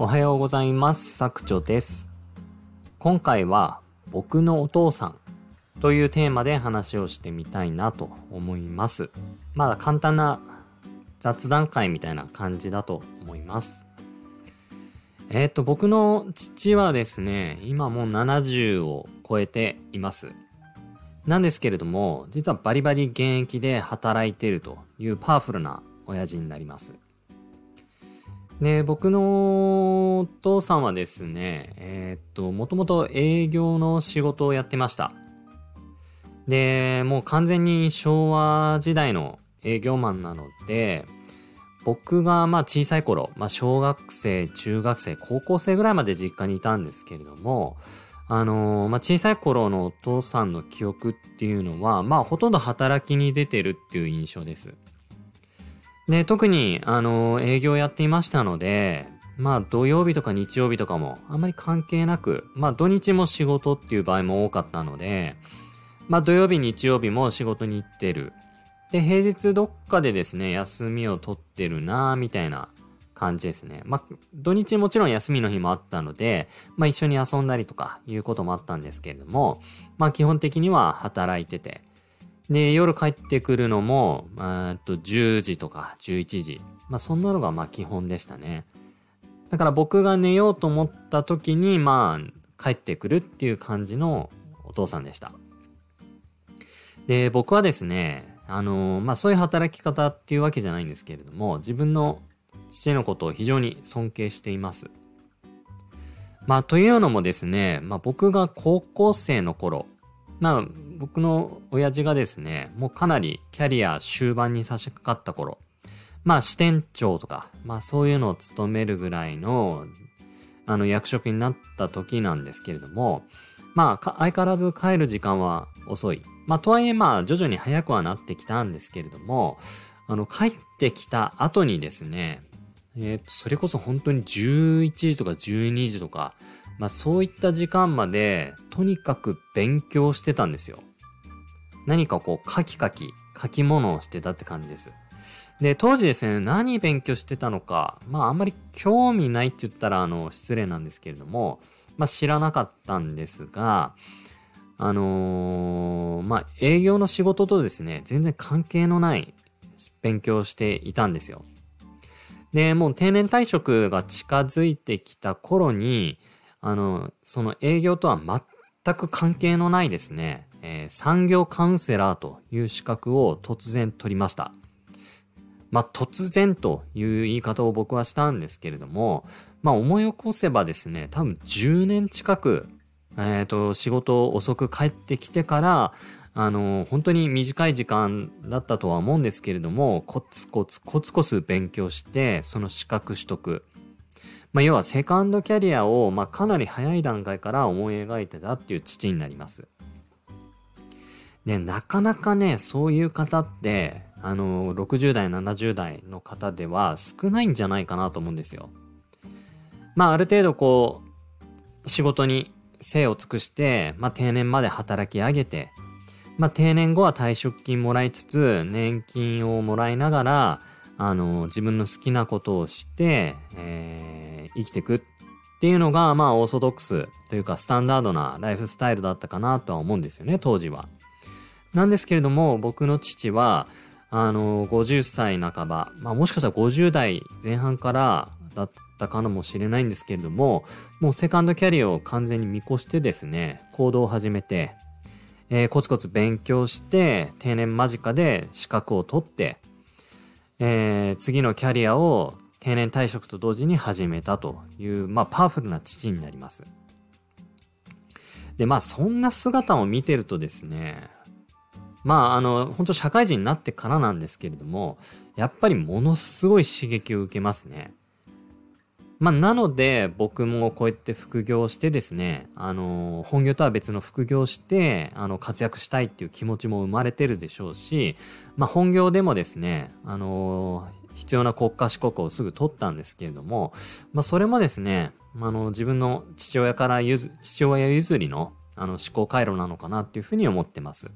おはようございます。作長です。今回は僕のお父さんというテーマで話をしてみたいなと思います。まだ簡単な雑談会みたいな感じだと思います。えっ、と、僕の父はですね、今もう70を超えています。なんですけれども、実はバリバリ現役で働いているというパワフルな親父になります。で、僕のお父さんはですね、えーっと、もともと営業の仕事をやってました。で、もう完全に昭和時代の営業マンなので、僕がまあ小さい頃、まあ小学生、中学生、高校生ぐらいまで実家にいたんですけれども、あのーまあ小さい頃のお父さんの記憶っていうのは、まあほとんど働きに出てるっていう印象です。で、特に、あの、営業やっていましたので、まあ土曜日とか日曜日とかもあんまり関係なく、まあ土日も仕事っていう場合も多かったので、まあ土曜日日曜日も仕事に行ってる。で、平日どっかでですね、休みを取ってるなぁ、みたいな感じですね。まあ土日もちろん休みの日もあったので、まあ一緒に遊んだりとかいうこともあったんですけれども、まあ基本的には働いてて、で、夜帰ってくるのも、えっと、10時とか11時。まあ、そんなのがまあ基本でしたね。だから僕が寝ようと思った時に、まあ、帰ってくるっていう感じのお父さんでした。で、僕はですね、あのまあ、そういう働き方っていうわけじゃないんですけれども、自分の父のことを非常に尊敬しています。まあ、というのもですね、まあ、僕が高校生の頃、まあ、僕の親父がですね、もうかなりキャリア終盤に差し掛かった頃、まあ支店長とか、まあそういうのを務めるぐらいの、あの役職になった時なんですけれども、まあ相変わらず帰る時間は遅い。まあとはいえまあ徐々に早くはなってきたんですけれども、あの帰ってきた後にですね、えっ、と、それこそ本当に11時とか12時とか、まあそういった時間まで、とにかく勉強してたんですよ。何かこう、カキカキ、書き物をしてたって感じです。で、当時ですね、何勉強してたのか、まああんまり興味ないって言ったら、あの、失礼なんですけれども、まあ知らなかったんですが、あのーまあ営業の仕事とですね、全然関係のない勉強をしていたんですよ。で、もう定年退職が近づいてきた頃に、あの、その営業とは全く関係のないですね、えー産業カウンセラーという資格を突然取りました。まあ、突然という言い方を僕はしたんですけれども、まあ、思い起こせばですね、多分10年近く、えっ、と、仕事遅く帰ってきてから、あの、本当に短い時間だったとは思うんですけれども、コツコツコツコツ勉強して、その資格取得。まあ、要はセカンドキャリアを、まあ、かなり早い段階から思い描いてたっていう父になります。で、なかなかね、そういう方って、あの、60代、70代の方では少ないんじゃないかなと思うんですよ。まあ、ある程度こう、仕事に精を尽くして、まあ、定年まで働き上げて、まあ、定年後は退職金もらいつつ、年金をもらいながら、あの、自分の好きなことをして、えー、生きていくっていうのが、まあ、オーソドックスというか、スタンダードなライフスタイルだったかなとは思うんですよね、当時は。なんですけれども、僕の父は、あの、50歳半ば、まあ、もしかしたら50代前半からだったかもしれないんですけれども、もうセカンドキャリアを完全に見越してですね、行動を始めて、えーコツコツ勉強して、定年間近で資格を取って、えー次のキャリアを定年退職と同時に始めたという、まあ、パワフルな父になります。で、まあ、そんな姿を見てるとですね、まあ、あの、本当社会人になってからなんですけれども、やっぱりものすごい刺激を受けますね。まあ、なので、僕もこうやって副業してですね、あの、本業とは別の副業して、あの、活躍したいっていう気持ちも生まれてるでしょうし、まあ、本業でもですね、あの、必要な国家資格をすぐ取ったんですけれども、まあ、それもですね、あの、自分の父親から譲、父親譲りの、あの、思考回路なのかなっていうふうに思ってます。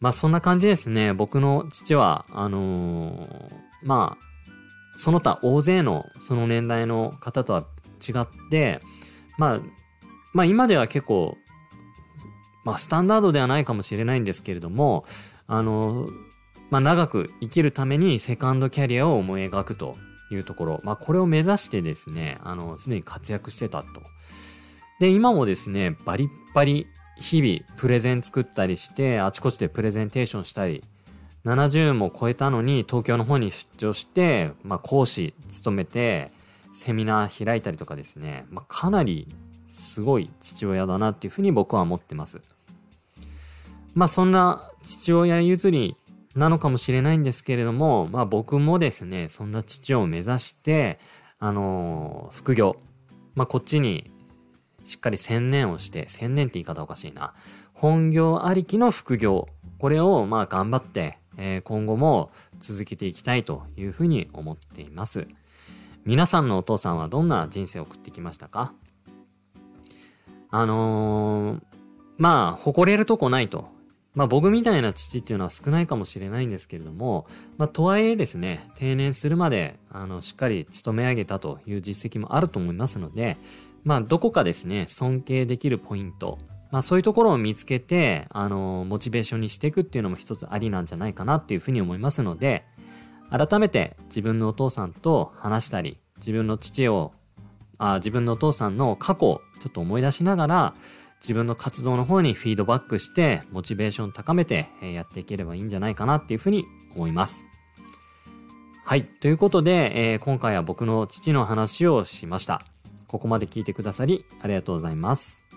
まあそんな感じですね。僕の父は、あのーまあ、その他大勢のその年代の方とは違って、まあ、まあ今では結構、まあスタンダードではないかもしれないんですけれども、あの、まあ長く生きるためにセカンドキャリアを思い描くというところ、まあこれを目指してですね、あの、すでに活躍してたと。で、今もですね、バリッバリ日々プレゼン作ったりして、あちこちでプレゼンテーションしたり、70も超えたのに東京の方に出張して、まあ講師務めて、セミナー開いたりとかですね、まあ、かなりすごい父親だなっていうふうに僕は思ってます。まあそんな父親譲りなのかもしれないんですけれども、まあ僕もですね、そんな父を目指して、あのー、副業、まあこっちにしっかり専念をして、専念って言い方おかしいな。本業ありきの副業、これをまあ頑張って、えー、今後も続けていきたいというふうに思っています。皆さんのお父さんはどんな人生を送ってきましたか？あのー、まあ、誇れるとこないと。まあ僕みたいな父っていうのは少ないかもしれないんですけれども、まあとはいえですね、定年するまで、あの、しっかり勤め上げたという実績もあると思いますので、まあどこかですね、尊敬できるポイント、まあそういうところを見つけて、あの、モチベーションにしていくっていうのも一つありなんじゃないかなっていうふうに思いますので、改めて自分のお父さんと話したり、自分の父を、あ自分のお父さんの過去をちょっと思い出しながら、自分の活動の方にフィードバックして、モチベーション高めて、やっていければいいんじゃないかなっていうふうに思います。はい。ということで、えー、今回は僕の父の話をしました。ここまで聞いてくださりありがとうございます。